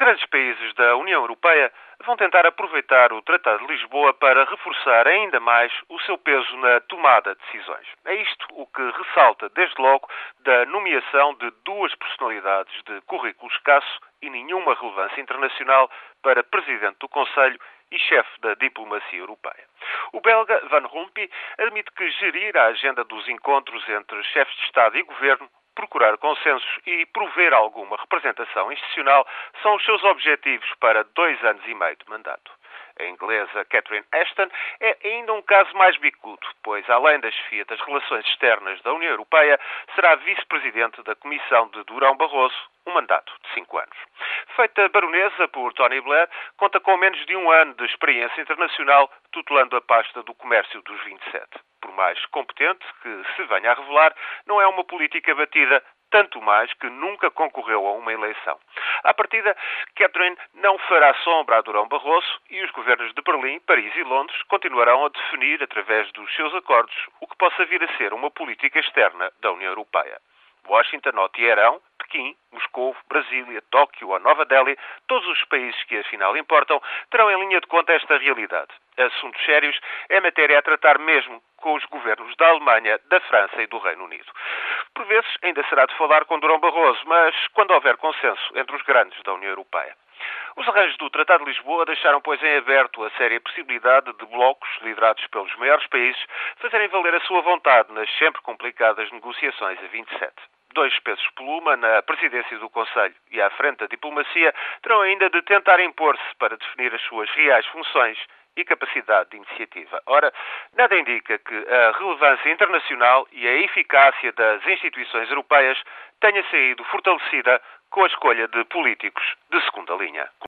grandes países da União Europeia vão tentar aproveitar o Tratado de Lisboa para reforçar ainda mais o seu peso na tomada de decisões. É isto o que ressalta, desde logo, da nomeação de duas personalidades de currículo escasso e nenhuma relevância internacional para presidente do Conselho e chefe da diplomacia europeia. O belga Van Rompuy admite que gerir a agenda dos encontros entre chefes de Estado e governo procurar consensos e prover alguma representação institucional são os seus objetivos para dois anos e meio de mandato. A inglesa Catherine Ashton é ainda um caso mais bicudo, pois, além da chefia das relações externas da União Europeia, será vice-presidente da Comissão de Durão Barroso, um mandato de cinco anos. Feita baronesa por Tony Blair, conta com menos de um ano de experiência internacional, tutelando a pasta do comércio dos 27 por mais competente que se venha a revelar, não é uma política batida tanto mais que nunca concorreu a uma eleição. À partida, Catherine não fará sombra a Durão Barroso e os governos de Berlim, Paris e Londres continuarão a definir, através dos seus acordos, o que possa vir a ser uma política externa da União Europeia. Washington ou Teherão, Pequim, Moscou, Brasília, Tóquio ou Nova Delhi, todos os países que afinal importam, terão em linha de conta esta realidade. Assuntos sérios é matéria a tratar mesmo com os governos da Alemanha, da França e do Reino Unido. Por vezes ainda será de falar com Durão Barroso, mas quando houver consenso entre os grandes da União Europeia. Os arranjos do Tratado de Lisboa deixaram, pois, em aberto a séria possibilidade de blocos, liderados pelos maiores países, fazerem valer a sua vontade nas sempre complicadas negociações a 27 dois pesos pluma na presidência do Conselho e à frente da diplomacia terão ainda de tentar impor-se para definir as suas reais funções e capacidade de iniciativa. Ora, nada indica que a relevância internacional e a eficácia das instituições europeias tenha saído fortalecida com a escolha de políticos de segunda linha.